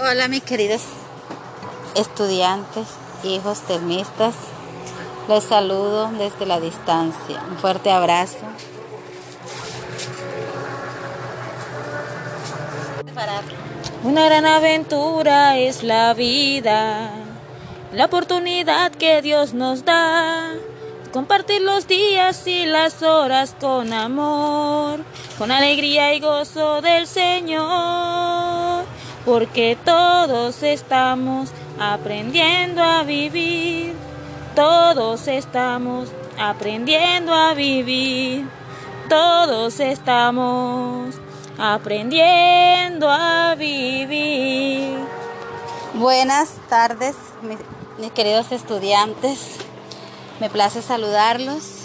Hola mis queridos estudiantes, hijos termistas. Les saludo desde la distancia. Un fuerte abrazo. Una gran aventura es la vida, la oportunidad que Dios nos da. Compartir los días y las horas con amor, con alegría y gozo del Señor, porque todos estamos aprendiendo a vivir, todos estamos aprendiendo a vivir, todos estamos aprendiendo a vivir. Buenas tardes, mis, queridos estudiantes. Me place saludarlos.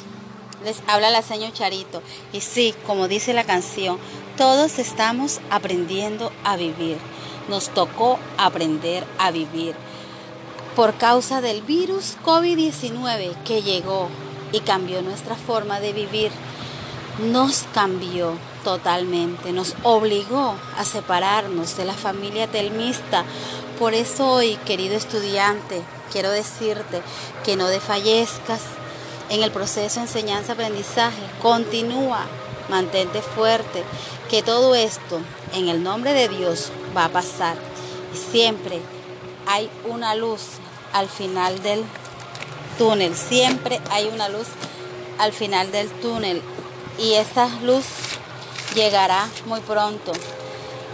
Les habla la señora Charito. Y sí, como dice la canción, todos estamos aprendiendo a vivir. Nos tocó aprender a vivir. Por causa del virus COVID-19 que llegó y cambió nuestra forma de vivir, nos cambió totalmente, nos obligó a separarnos de la familia telmista. Por eso hoy, querido estudiante, quiero decirte que no desfallezcas en el proceso de enseñanza-aprendizaje. Continúa, mantente fuerte, que todo esto en el nombre de Dios va a pasar. Y siempre hay una luz al final del túnel, siempre hay una luz al final del túnel y esa luz llegará muy pronto.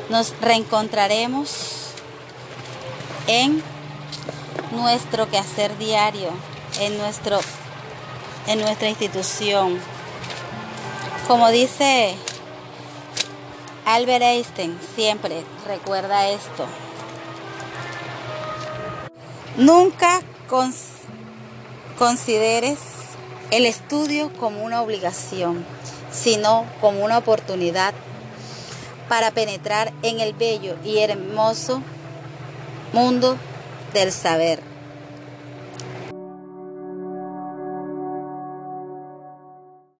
Nos reencontraremos en nuestro quehacer diario, en, nuestro, en nuestra institución. Como dice Albert Einstein, siempre recuerda esto. Nunca cons consideres el estudio como una obligación, sino como una oportunidad para penetrar en el bello y hermoso mundo del saber.